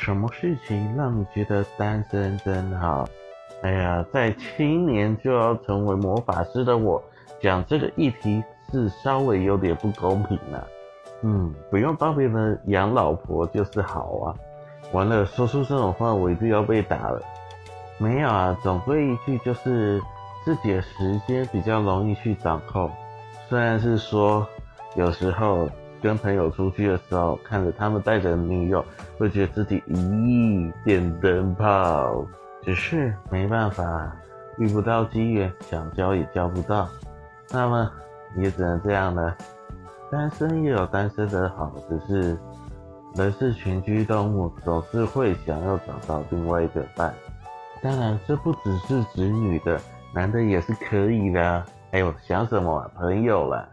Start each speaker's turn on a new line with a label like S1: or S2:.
S1: 什么事情让你觉得单身真好？哎呀，在青年就要成为魔法师的我，讲这个议题是稍微有点不公平了。嗯，不用帮别人养老婆就是好啊。完了，说出这种话我一定要被打了。没有啊，总归一句就是自己的时间比较容易去掌控。虽然是说有时候。跟朋友出去的时候，看着他们带着女友，会觉得自己咦电灯泡，只是没办法，遇不到机缘，想交也交不到，那么也只能这样了。单身也有单身的好，只是人是群居动物，总是会想要找到另外一个伴。当然，这不只是指女的，男的也是可以的。哎呦，想什么朋友了？